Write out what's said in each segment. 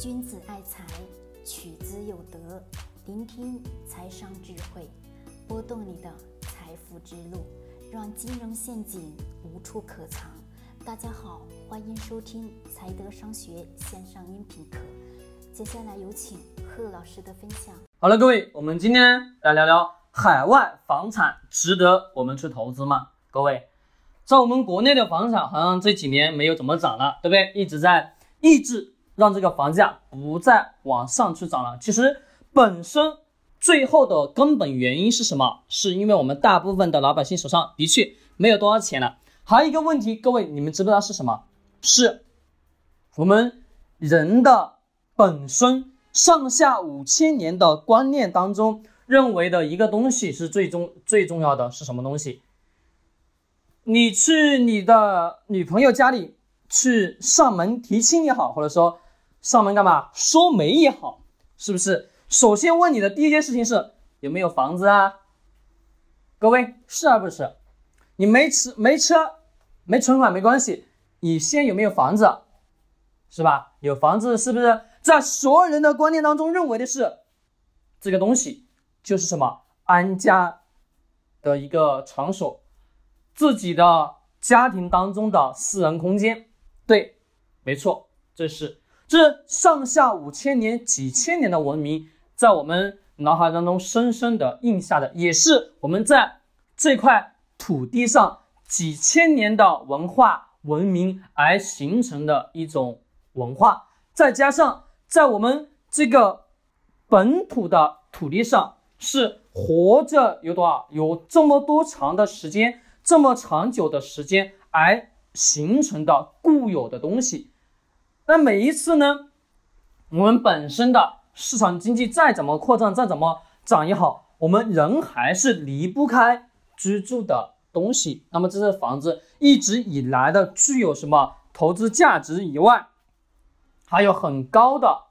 君子爱财，取之有德。聆听财商智慧，拨动你的财富之路，让金融陷阱无处可藏。大家好，欢迎收听财德商学线上音频课。接下来有请贺老师的分享。好了，各位，我们今天来聊聊海外房产值得我们去投资吗？各位，在我们国内的房产好像这几年没有怎么涨了，对不对？一直在抑制。让这个房价不再往上去涨了。其实本身最后的根本原因是什么？是因为我们大部分的老百姓手上的确没有多少钱了。还有一个问题，各位你们知不知道是什么？是我们人的本身上下五千年的观念当中认为的一个东西是最终最重要的是什么东西？你去你的女朋友家里去上门提亲也好，或者说。上门干嘛？说媒也好，是不是？首先问你的第一件事情是有没有房子啊？各位是而不是？你没车没车没存款没关系，你先有没有房子？是吧？有房子是不是在所有人的观念当中认为的是这个东西就是什么安家的一个场所，自己的家庭当中的私人空间？对，没错，这是。这上下五千年、几千年的文明，在我们脑海当中深深的印下的，也是我们在这块土地上几千年的文化文明而形成的一种文化。再加上在我们这个本土的土地上，是活着有多少？有这么多长的时间，这么长久的时间而形成的固有的东西。那每一次呢，我们本身的市场经济再怎么扩张，再怎么涨也好，我们人还是离不开居住的东西。那么这是房子一直以来的具有什么投资价值以外，还有很高的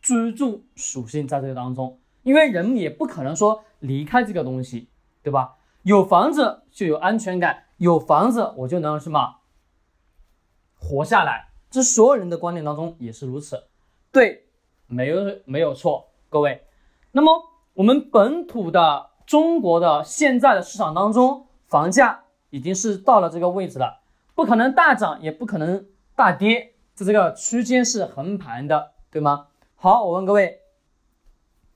居住属性在这个当中。因为人也不可能说离开这个东西，对吧？有房子就有安全感，有房子我就能什么活下来。这所有人的观点当中也是如此，对，没有没有错，各位。那么我们本土的中国的现在的市场当中，房价已经是到了这个位置了，不可能大涨，也不可能大跌，这这个区间是横盘的，对吗？好，我问各位，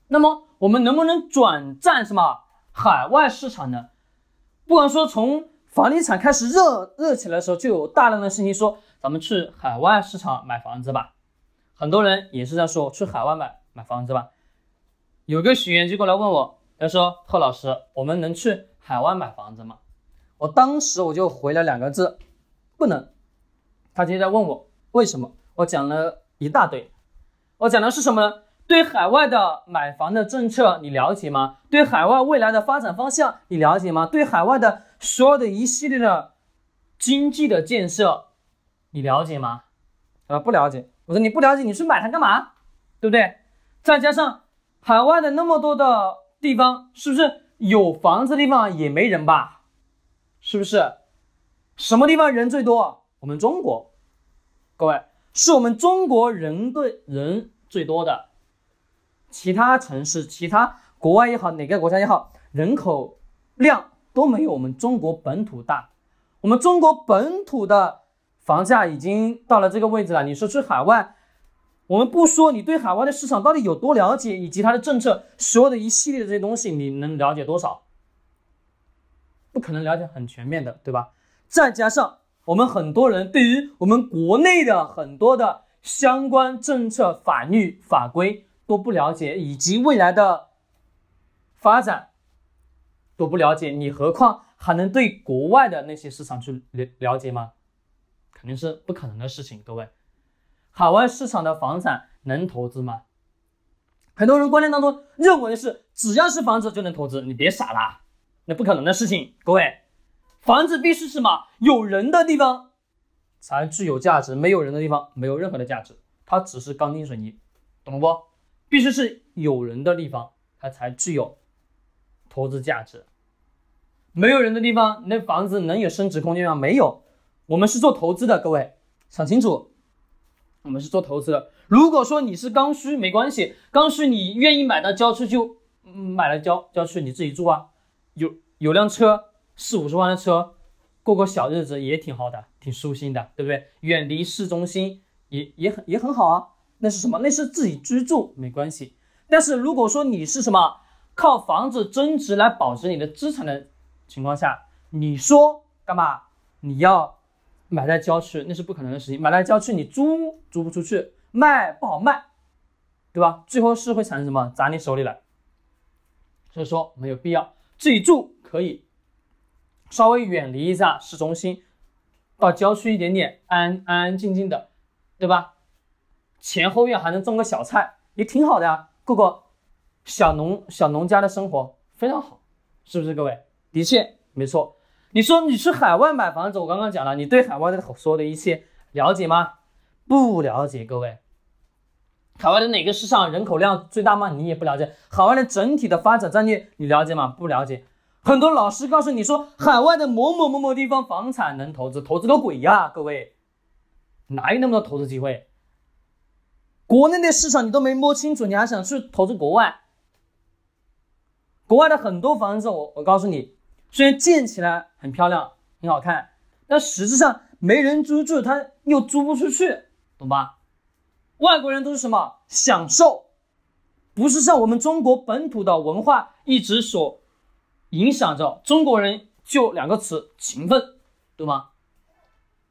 那么我们能不能转战什么海外市场呢？不管说从房地产开始热热起来的时候，就有大量的信息说。咱们去海外市场买房子吧，很多人也是在说去海外买买房子吧。有个学员就过来问我，他说：“贺老师，我们能去海外买房子吗？”我当时我就回了两个字：不能。他接着问我为什么，我讲了一大堆。我讲的是什么呢？对海外的买房的政策你了解吗？对海外未来的发展方向你了解吗？对海外的所有的一系列的经济的建设。你了解吗？啊，不了解。我说你不了解，你去买它干嘛？对不对？再加上海外的那么多的地方，是不是有房子的地方也没人吧？是不是？什么地方人最多？我们中国，各位，是我们中国人对人最多的。其他城市、其他国外也好，哪个国家也好，人口量都没有我们中国本土大。我们中国本土的。房价已经到了这个位置了，你说去海外，我们不说你对海外的市场到底有多了解，以及它的政策，所有的一系列的这些东西，你能了解多少？不可能了解很全面的，对吧？再加上我们很多人对于我们国内的很多的相关政策、法律法规都不了解，以及未来的发展都不了解，你何况还能对国外的那些市场去了了解吗？肯定是不可能的事情，各位，海外市场的房产能投资吗？很多人观念当中认为是只要是房子就能投资，你别傻了，那不可能的事情，各位，房子必须是什么？有人的地方才具有价值，没有人的地方没有任何的价值，它只是钢筋水泥，懂了不？必须是有人的地方，它才具有投资价值，没有人的地方，那房子能有升值空间吗？没有。我们是做投资的，各位想清楚我们是做投资的。如果说你是刚需，没关系，刚需你愿意买到郊区就买了郊郊区，你自己住啊，有有辆车，四五十万的车，过个小日子也挺好的，挺舒心的，对不对？远离市中心也也很也很好啊。那是什么？那是自己居住，没关系。但是如果说你是什么靠房子增值来保值你的资产的情况下，你说干嘛？你要买在郊区，那是不可能的事情。买在郊区，你租租不出去，卖不好卖，对吧？最后是会产生什么？砸你手里来。所以说没有必要自己住，可以稍微远离一下市中心，到郊区一点点，安安安静静的，对吧？前后院还能种个小菜，也挺好的呀。过个小农小农家的生活非常好，是不是？各位，的确没错。你说你去海外买房子，我刚刚讲了，你对海外的所有的一切了解吗？不了解，各位。海外的哪个市场人口量最大吗？你也不了解。海外的整体的发展战略你了解吗？不了解。很多老师告诉你说，海外的某某某某地方房产能投资，投资个鬼呀！各位，哪有那么多投资机会？国内的市场你都没摸清楚，你还想去投资国外？国外的很多房子，我我告诉你，虽然建起来很漂亮、很好看，但实质上没人租住，它又租不出去，懂吧？外国人都是什么享受，不是像我们中国本土的文化一直所影响着中国人，就两个词：勤奋，对吗？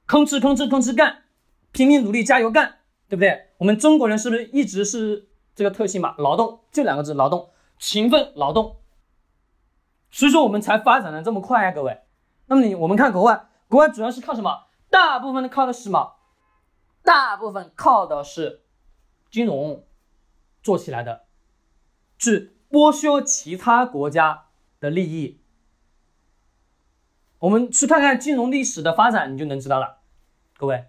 吭哧吭哧吭哧干，拼命努力，加油干。对不对？我们中国人是不是一直是这个特性嘛？劳动就两个字，劳动，勤奋劳动。所以说我们才发展的这么快啊，各位。那么你我们看国外，国外主要是靠什么？大部分的靠的是什么？大部分靠的是金融做起来的，去剥削其他国家的利益。我们去看看金融历史的发展，你就能知道了，各位。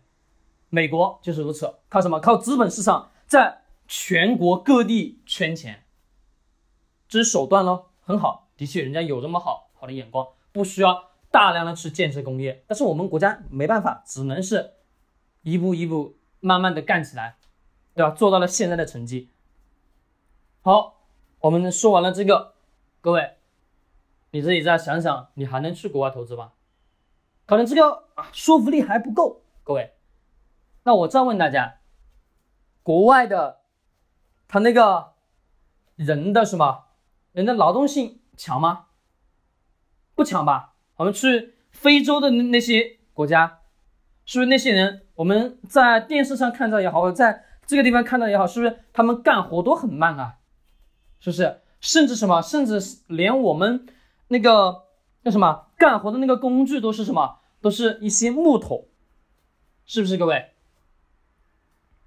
美国就是如此，靠什么？靠资本市场在全国各地圈钱，这是手段咯，很好，的确，人家有这么好好的眼光，不需要大量的去建设工业。但是我们国家没办法，只能是一步一步慢慢的干起来，对吧？做到了现在的成绩。好，我们说完了这个，各位，你自己再想想，你还能去国外投资吗？可能这个说服力还不够，各位。那我再问大家，国外的他那个人的什么人的劳动性强吗？不强吧？我们去非洲的那那些国家，是不是那些人我们在电视上看到也好，或者在这个地方看到也好，是不是他们干活都很慢啊？是不是？甚至什么？甚至连我们那个叫什么干活的那个工具都是什么？都是一些木头，是不是各位？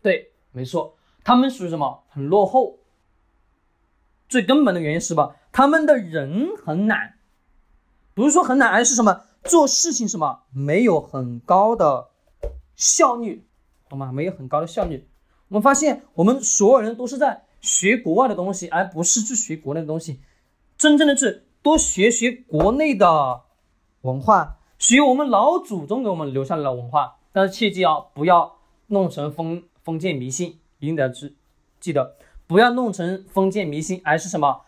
对，没错，他们属于什么？很落后。最根本的原因是吧，他们的人很懒，不是说很懒，而是什么做事情什么没有很高的效率，懂吗？没有很高的效率。我们发现，我们所有人都是在学国外的东西，而不是去学国内的东西。真正的是多学学国内的文化，学我们老祖宗给我们留下来的文化。但是切记啊，不要弄成封。封建迷信一定得记记得，不要弄成封建迷信，而是什么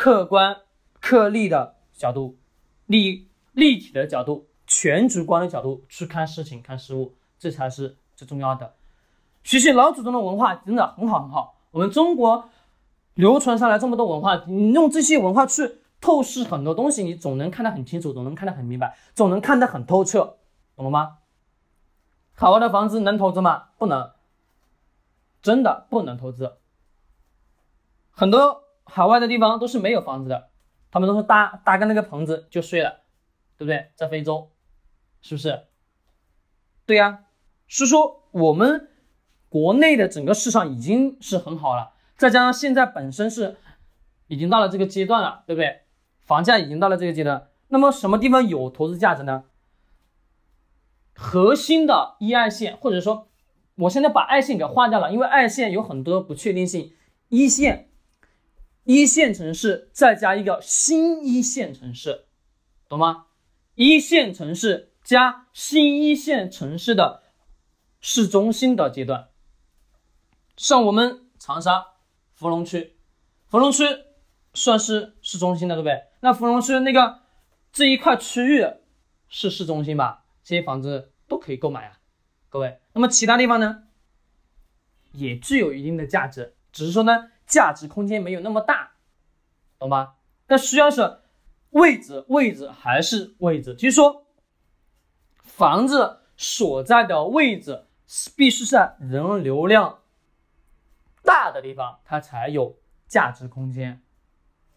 客观、客立的角度，立立体的角度，全局观的角度去看事情、看事物，这才是最重要的。学习老祖宗的文化真的很好很好。我们中国流传下来这么多文化，你用这些文化去透视很多东西，你总能看得很清楚，总能看得很明白，总能看得很透彻，懂了吗？海外的房子能投资吗？不能。真的不能投资，很多海外的地方都是没有房子的，他们都是搭搭个那个棚子就睡了，对不对？在非洲，是不是？对呀，是说我们国内的整个市场已经是很好了，再加上现在本身是已经到了这个阶段了，对不对？房价已经到了这个阶段，那么什么地方有投资价值呢？核心的一二线，或者说。我现在把二线给划掉了，因为二线有很多不确定性。一线，一线城市再加一个新一线城市，懂吗？一线城市加新一线城市的市中心的阶段，像我们长沙芙蓉区，芙蓉区算是市中心的，对不对？那芙蓉区那个这一块区域是市中心吧？这些房子都可以购买啊，各位。那么其他地方呢，也具有一定的价值，只是说呢，价值空间没有那么大，懂吗？但需要是位置，位置还是位置，就是说房子所在的位置必须是人流量大的地方，它才有价值空间，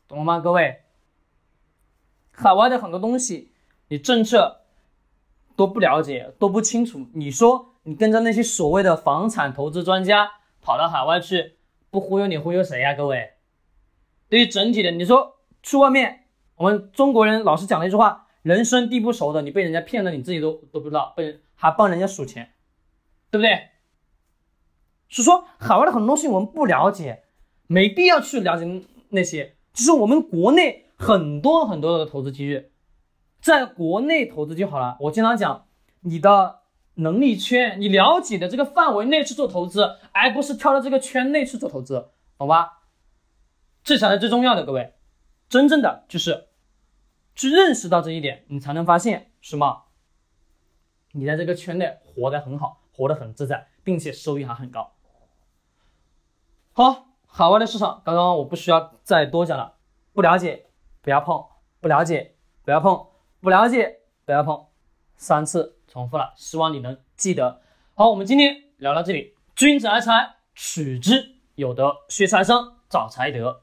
懂了吗？各位，海外的很多东西，你政策。都不了解，都不清楚。你说你跟着那些所谓的房产投资专家跑到海外去，不忽悠你忽悠谁呀？各位，对于整体的，你说去外面，我们中国人老是讲的一句话：人生地不熟的，你被人家骗了，你自己都都不知道，被还帮人家数钱，对不对？是说海外的很多东西我们不了解，没必要去了解那些。就是我们国内很多很多的投资机遇。在国内投资就好了。我经常讲，你的能力圈，你了解的这个范围内去做投资，而不是跳到这个圈内去做投资，懂吧？这才是最重要的，各位。真正的就是去认识到这一点，你才能发现什么？你在这个圈内活得很好，活得很自在，并且收益还很高。好，海外的市场，刚刚我不需要再多讲了。不了解，不要碰；不了解，不要碰。不了解不要碰，三次重复了，希望你能记得。好，我们今天聊到这里。君子爱财，取之有德；学财生，找财德。